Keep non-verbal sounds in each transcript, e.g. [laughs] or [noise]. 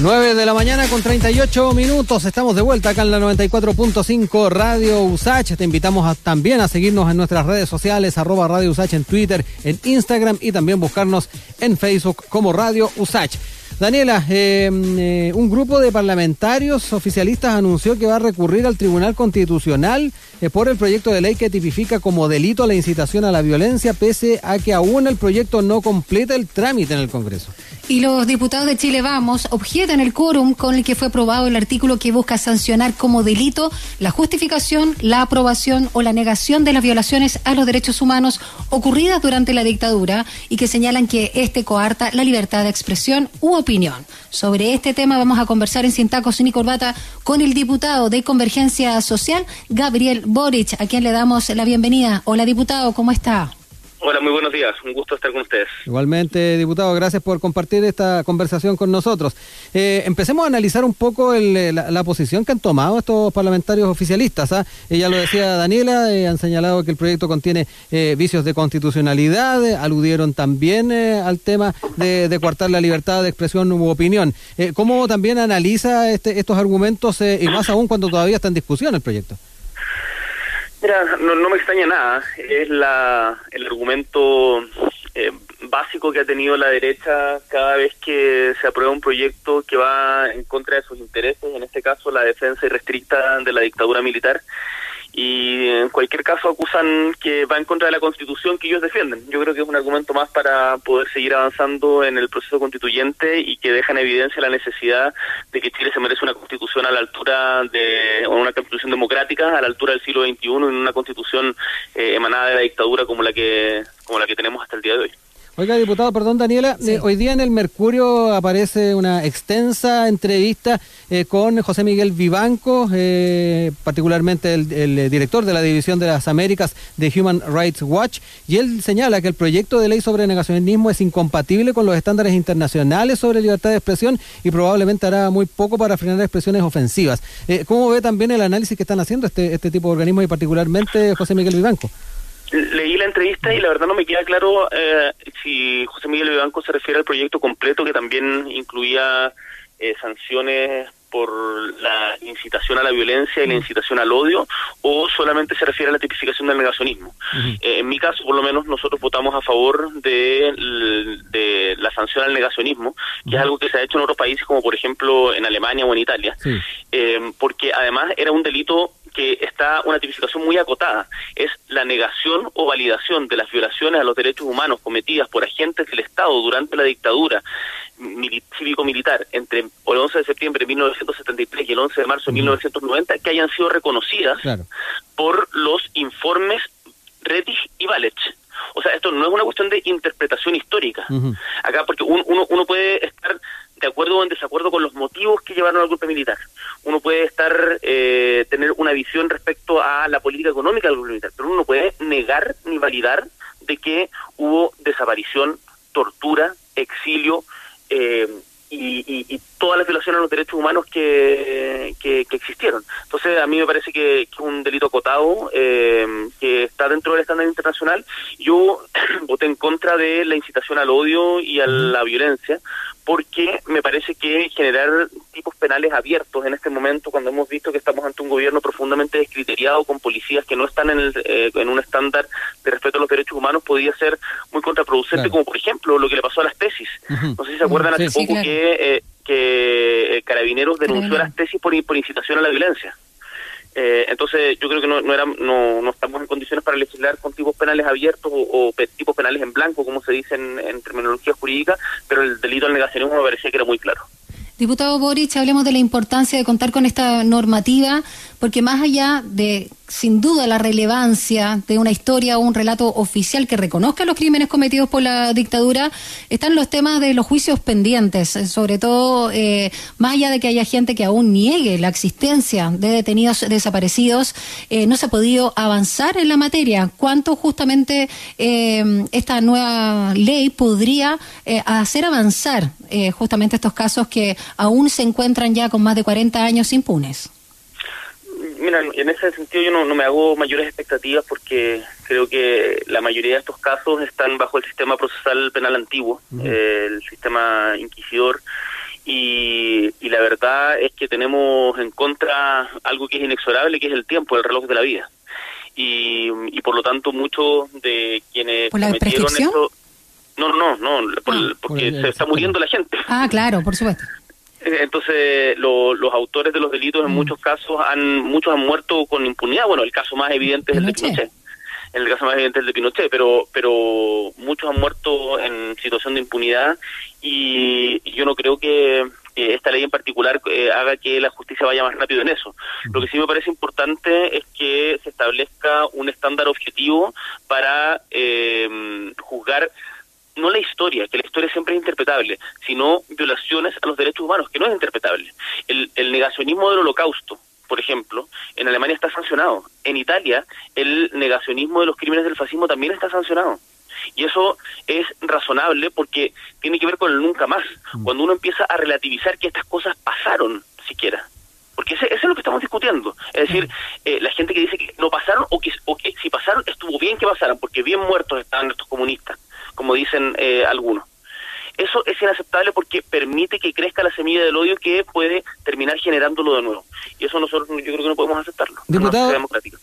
9 de la mañana con 38 minutos. Estamos de vuelta acá en la 94.5 Radio Usach. Te invitamos también a seguirnos en nuestras redes sociales, arroba Radio Usach en Twitter, en Instagram y también buscarnos en Facebook como Radio Usach. Daniela, eh, eh, un grupo de parlamentarios oficialistas anunció que va a recurrir al Tribunal Constitucional por el proyecto de ley que tipifica como delito la incitación a la violencia, pese a que aún el proyecto no completa el trámite en el Congreso. Y los diputados de Chile Vamos objetan el quórum con el que fue aprobado el artículo que busca sancionar como delito la justificación, la aprobación o la negación de las violaciones a los derechos humanos ocurridas durante la dictadura y que señalan que este coarta la libertad de expresión u opinión. Sobre este tema vamos a conversar en Sin Tacos y Corbata con el diputado de Convergencia Social, Gabriel Boric, a quien le damos la bienvenida. Hola diputado, ¿cómo está? Hola, muy buenos días. Un gusto estar con ustedes. Igualmente, diputado, gracias por compartir esta conversación con nosotros. Eh, empecemos a analizar un poco eh, la, posición que han tomado estos parlamentarios oficialistas. ¿ah? ya lo decía Daniela, eh, han señalado que el proyecto contiene vicios de constitucionalidad, aludieron también al tema de, de, coartar la libertad de expresión u opinión. ¿Cómo también analiza este, estos argumentos y más aún cuando todavía está en discusión el proyecto? Mira, no, no me extraña nada. Es la, el argumento eh, básico que ha tenido la derecha cada vez que se aprueba un proyecto que va en contra de sus intereses, en este caso la defensa irrestricta de la dictadura militar y en cualquier caso acusan que va en contra de la constitución que ellos defienden. Yo creo que es un argumento más para poder seguir avanzando en el proceso constituyente y que deja en evidencia la necesidad de que Chile se merece una constitución a la altura de una constitución democrática a la altura del siglo XXI en una constitución eh, emanada de la dictadura como la que como la que tenemos hasta el día de hoy. Oiga, diputado, perdón, Daniela, eh, hoy día en el Mercurio aparece una extensa entrevista eh, con José Miguel Vivanco, eh, particularmente el, director de la División de las Américas de Human Rights Watch, y él señala que el proyecto de ley sobre negacionismo es incompatible con los estándares internacionales sobre libertad de expresión y probablemente hará muy poco para frenar expresiones ofensivas. ¿Cómo ve también el análisis que están haciendo este, este tipo de organismos y particularmente José Miguel Vivanco? Leí la entrevista y la verdad no me queda claro eh, si José Miguel Vivanco se refiere al proyecto completo que también incluía eh, sanciones por la incitación a la violencia y la incitación al odio o solamente se refiere a la tipificación del negacionismo. Eh, en mi caso, por lo menos, nosotros votamos a favor de, de la sanción al negacionismo, que es algo que se ha hecho en otros países como por ejemplo en Alemania o en Italia, porque además era un delito que está una tipificación muy acotada. Es la negación o validación de las violaciones a los derechos humanos cometidas por agentes del Estado durante la dictadura cívico-militar entre el 11 de septiembre de 1973 y el 11 de marzo de 1990 que hayan sido reconocidas por los informes Rettich y Valech. O sea, esto no es una cuestión de interpretación histórica. Acá, porque uno, uno puede estar de acuerdo o en desacuerdo con los motivos que llevaron al golpe militar. Uno puede estar eh, tener una visión respecto a la política económica del golpe militar, pero uno no puede negar ni validar de que hubo desaparición, tortura, exilio eh, y, todas las violaciones a los derechos humanos que, que, existieron. Entonces, a mí me parece que, es un delito acotado eh, que está dentro del estándar internacional. Yo [clears throat] voté en contra de la incitación al odio y a la violencia, porque me parece que generar tipos penales abiertos en este momento, cuando hemos visto que estamos ante un gobierno profundamente descriteriado, con policías que no están en, eh, en un estándar de respeto a los derechos humanos, podría ser muy contraproducente, como por ejemplo lo que le pasó a las tesis. No sé si se acuerdan hace poco que, eh, que Carabineros denunció a las tesis por, por incitación a la violencia. Eh, entonces yo creo que no, no, era, no, no, estamos en condiciones para legislar con tipos penales abiertos o, tipos penales en blanco, como se dice en, en, terminología jurídica, pero el delito al negacionismo me parecía que era muy claro. Diputado Boric, hablemos de la importancia de contar con esta normativa, porque más allá de sin duda la relevancia de una historia o un relato oficial que reconozca los crímenes cometidos por la dictadura, están los temas de los juicios pendientes, eh, sobre todo eh, más allá de que haya gente que aún niegue la existencia de detenidos desaparecidos, eh, no se ha podido avanzar en la materia. ¿Cuánto justamente esta nueva ley podría hacer avanzar justamente estos casos que aún se encuentran ya con más de 40 años impunes? Mira, en ese sentido yo no, me hago mayores expectativas porque creo que la mayoría de estos casos están bajo el sistema procesal penal antiguo, el sistema inquisidor, y, y la verdad es que tenemos en contra algo que es inexorable, que es el tiempo, el reloj de la vida. Y, y por lo tanto muchos de quienes ¿Por la cometieron esto... No, no, no, por- Ah. porque Por- se está muriendo la gente. Ah, claro, por supuesto. Entonces, lo- los autores de los delitos en Mm. muchos casos han muchos han muerto con impunidad. Bueno, el caso más evidente es el de Pinochet. El caso más evidente es el de Pinochet, pero pero muchos han muerto en situación de impunidad y yo no creo que, esta ley en particular eh, haga que la justicia vaya más rápido en eso. Lo que sí me parece importante es que se establezca un estándar objetivo para eh, juzgar no la historia, que la historia siempre es interpretable, sino violaciones a los derechos humanos, que no es interpretable. El, el negacionismo del holocausto, por ejemplo, en Alemania está sancionado. En Italia, el negacionismo de los crímenes del fascismo también está sancionado. Y eso es razonable porque tiene que ver con el nunca más. Cuando uno empieza a relativizar que estas cosas pasaron siquiera. Porque ese, ese es lo que estamos discutiendo. Es decir, eh, la gente que dice que no pasaron o que, o que si pasaron estuvo bien que pasaran, porque bien muertos estaban estos comunistas, como dicen eh, algunos. Eso es inaceptable porque permite que crezca la semilla del odio que puede terminar generándolo de nuevo. Y eso nosotros yo creo que no podemos aceptarlo. Diputado,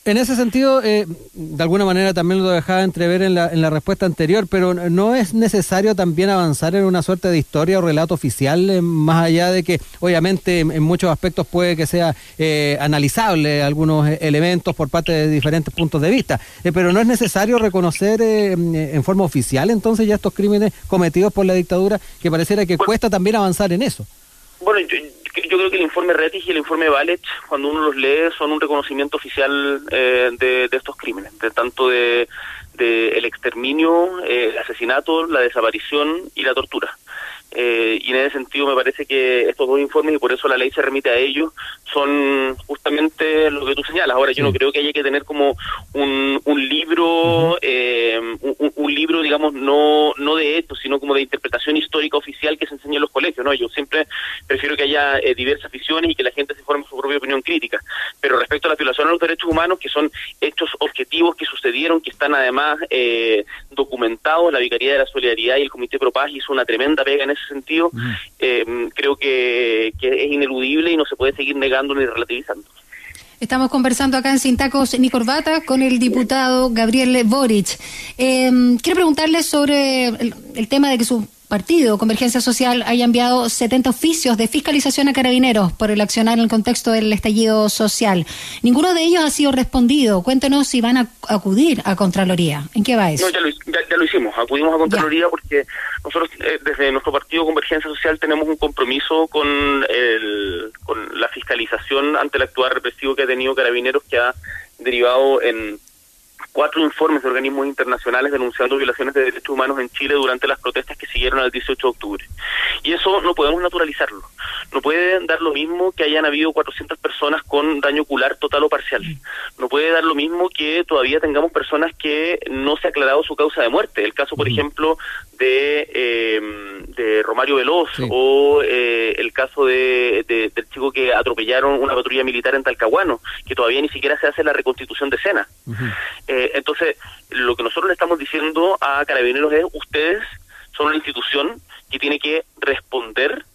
en ese sentido, eh, de alguna manera también lo dejaba entrever en la, en la respuesta anterior, pero ¿no es necesario también avanzar en una suerte de historia o relato oficial, eh, más allá de que obviamente en, en muchos aspectos puede que sea eh, analizable algunos eh, elementos por parte de diferentes puntos de vista, Eh, pero no es necesario reconocer eh, en forma oficial entonces ya estos crímenes cometidos por la dictadura, que pareciera que Bueno. cuesta también avanzar en eso? Bueno, yo, yo creo que el informe Rettig y el informe Valech, cuando uno los lee, son un reconocimiento oficial eh, de, de estos crímenes, de tanto de, de el exterminio, eh, el asesinato, la desaparición y la tortura. Eh, y en ese sentido me parece que estos dos informes, y por eso la ley se remite a ellos, son justamente lo que tú señalas. Ahora, yo no creo que haya que tener como un, un libro, eh, libro, digamos, no, no de hechos, sino como de interpretación histórica oficial que se enseña en los colegios. ¿no? Yo siempre prefiero que haya eh, diversas visiones y que la gente se forme su propia opinión crítica. Pero respecto a la violación a los derechos humanos, que son hechos objetivos que sucedieron, que están además eh, documentados, la Vicaría de la Solidaridad y el Comité Pro Paz hizo una tremenda pega en ese sentido, eh, creo que, que es ineludible y no se puede seguir negando ni relativizando. Estamos conversando acá en Sin Tacos ni Corbata con el diputado Gabriel Boric. Eh, quiero preguntarle sobre el, el tema de que su partido, Convergencia Social, haya enviado 70 oficios de fiscalización a carabineros por el accionar en el contexto del estallido social. Ninguno de ellos ha sido respondido. Cuéntenos si van a acudir a Contraloría. ¿En qué va eso? No, ya lo, ya, ya lo hicimos. Acudimos a Contraloría porque nosotros eh, desde nuestro partido Convergencia Social tenemos un compromiso con, el, con la fiscalización ante el actuar represivo que ha tenido Carabineros que ha derivado en cuatro informes de organismos internacionales denunciando violaciones de derechos humanos en Chile durante las protestas que siguieron al 18 de octubre. Y eso no podemos naturalizarlo. No puede dar lo mismo que hayan habido 400 personas con daño ocular total o parcial. No puede dar lo mismo que todavía tengamos personas que no se ha aclarado su causa de muerte. El caso, por ejemplo, de, eh, de Romario Veloz Sí. o eh, el caso de, de- del chico que atropellaron una patrulla militar en Talcahuano, que todavía ni siquiera se hace la reconstitución de escena. Eh, entonces, lo que nosotros le estamos diciendo a Carabineros es, ustedes son una institución que tiene que responder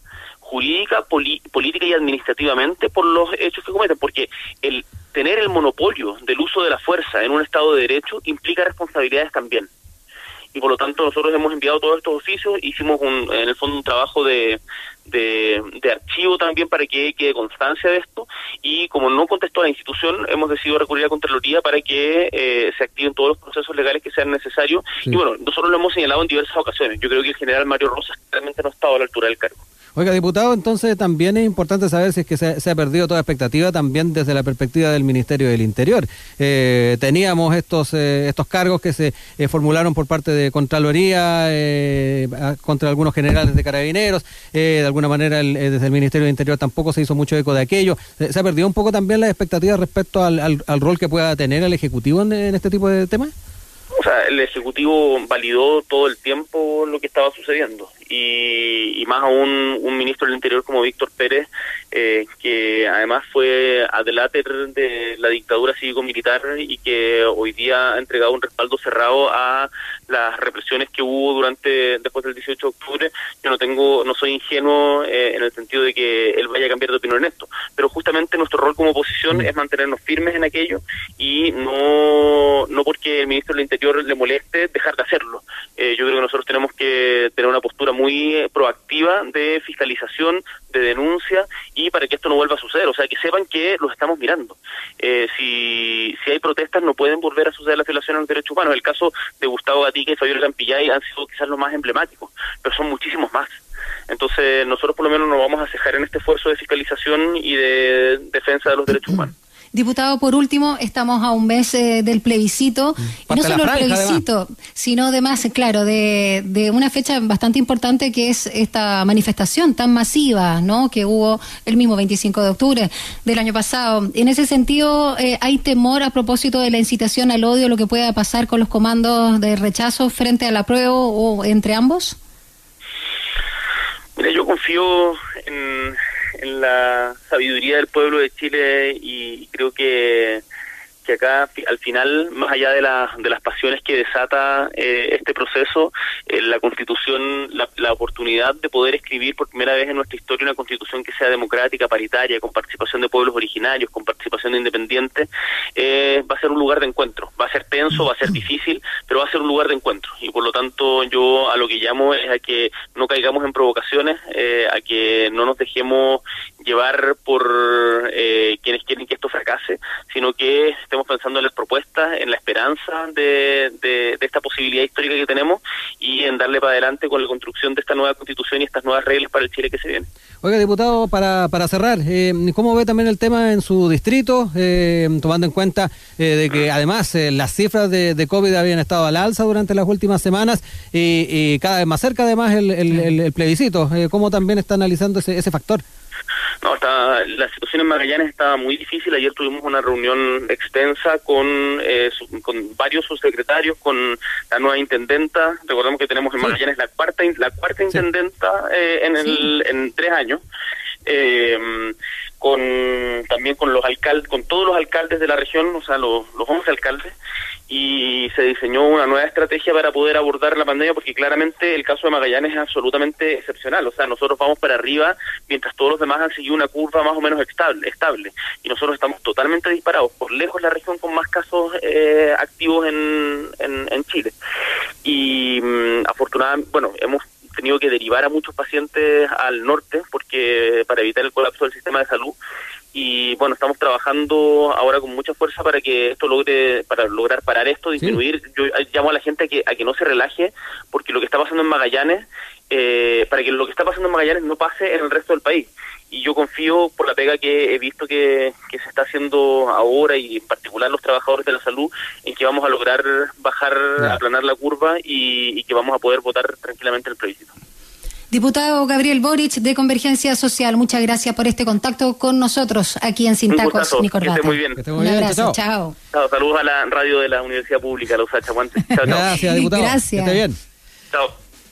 jurídica, política y administrativamente por los hechos que cometen, porque el tener el monopolio del uso de la fuerza en un Estado de Derecho implica responsabilidades también. Y por lo tanto nosotros hemos enviado todos estos oficios, hicimos un, en el fondo un trabajo de, de, de archivo también para que quede constancia de esto y como no contestó la institución hemos decidido recurrir a Contraloría para que eh, se activen todos los procesos legales que sean necesarios Sí. y bueno, nosotros lo hemos señalado en diversas ocasiones. Yo creo que el general Mario Rosas realmente no ha estado a la altura del cargo. Oiga, diputado, entonces también es importante saber si es que se, ha perdido toda expectativa también desde la perspectiva del Ministerio del Interior. Eh, teníamos estos eh, estos cargos que se eh, formularon por parte de Contraloría eh, contra algunos generales de carabineros. De alguna manera, el- desde el Ministerio del Interior tampoco se hizo mucho eco de aquello. ¿Se ha perdido un poco también la expectativa respecto al, al- rol que pueda tener el Ejecutivo en este tipo de temas? O sea, el Ejecutivo validó todo el tiempo lo que estaba sucediendo. Y, y más aún un ministro del Interior como Víctor Pérez eh, que además fue adeláter de la dictadura cívico-militar y que hoy día ha entregado un respaldo cerrado a las represiones que hubo durante después del 18 de octubre. Yo no tengo, no soy ingenuo eh, en el sentido de que él vaya a cambiar de opinión en esto, pero justamente nuestro rol como oposición es mantenernos firmes en aquello y no no porque el ministro del Interior le moleste dejar de hacerlo. Eh, yo creo que nosotros tenemos que tener una postura muy proactiva de fiscalización, de denuncia y para que esto no vuelva a suceder, o sea, que sepan que los estamos mirando. Eh, si, si hay protestas no pueden volver a suceder las violaciones a los derechos humanos. El caso de Gustavo Gatica y Fabiola Campillay han sido quizás los más emblemáticos, pero son muchísimos más. Entonces, nosotros por lo menos nos vamos a cejar en este esfuerzo de fiscalización y de defensa de los derechos humanos. Diputado, por último, estamos a un mes eh, del plebiscito, y no solo el plebiscito, sino además, claro, de, de, una fecha bastante importante que es esta manifestación tan masiva, ¿no? Que hubo el mismo 25 de octubre del año pasado. En ese sentido, eh, ¿hay temor a propósito de la incitación al odio, lo que pueda pasar con los comandos de rechazo frente a la prueba o entre ambos? Mira, yo confío en en la sabiduría del pueblo de Chile y creo que que acá al final, más allá de, la, de las pasiones que desata eh, este proceso, eh, la constitución, la, la, oportunidad de poder escribir por primera vez en nuestra historia una constitución que sea democrática, paritaria, con participación de pueblos originarios, con participación de independientes, eh, va a ser un lugar de encuentro. Va a ser tenso, va a ser difícil, pero va a ser un lugar de encuentro. Y por lo tanto yo a lo que llamo es a que no caigamos en provocaciones, a que no nos dejemos llevar por quienes quieren que esto fracase, sino que estemos pensando en las propuestas, en la esperanza de, esta posibilidad histórica que tenemos y en darle para adelante con la construcción de esta nueva constitución y estas nuevas reglas para el Chile que se viene. Oiga, diputado, para, para cerrar, eh, ¿cómo ve también el tema en su distrito, eh, tomando en cuenta eh, de que además las cifras de, COVID habían estado al alza durante las últimas semanas y, cada vez más cerca además el, el, plebiscito? ¿Cómo también está analizando ese, ese factor? No, está, la situación en Magallanes estaba muy difícil. Ayer tuvimos una reunión extensa con, eh, con varios subsecretarios, con la nueva intendenta. Recordemos que tenemos en Magallanes la cuarta la cuarta intendenta eh, en, el, en tres años. Eh, con también con los alcaldes, con todos los alcaldes de la región, o sea, los, los 11 alcaldes, y se diseñó una nueva estrategia para poder abordar la pandemia porque claramente el caso de Magallanes es absolutamente excepcional, o sea, nosotros vamos para arriba mientras todos los demás han seguido una curva más o menos estable, estable y nosotros estamos totalmente disparados, por lejos la región con más casos eh, activos en, en, Chile. Y mm, afortunadamente, bueno, hemos tenido que derivar a muchos pacientes al norte porque para evitar el colapso del sistema de salud y bueno estamos trabajando ahora con mucha fuerza para que esto logre para lograr parar esto disminuir. Yo llamo a la gente a que a que no se relaje porque lo que está pasando en Magallanes eh, para que lo que está pasando en Magallanes no pase en el resto del país. Y yo confío por la pega que he visto que, que se está haciendo ahora y en particular los trabajadores de la salud en que vamos a lograr bajar aplanar la curva y, y que vamos a poder votar tranquilamente el plebiscito Diputado Gabriel Boric de Convergencia Social, muchas gracias por este contacto con nosotros aquí en Sin Tacos ni Corbata. muy bien. Un abrazo, chao. Saludos a la radio de la Universidad Pública, los [laughs] Chao, Gracias, diputado. Gracias. Que esté bien. Chao.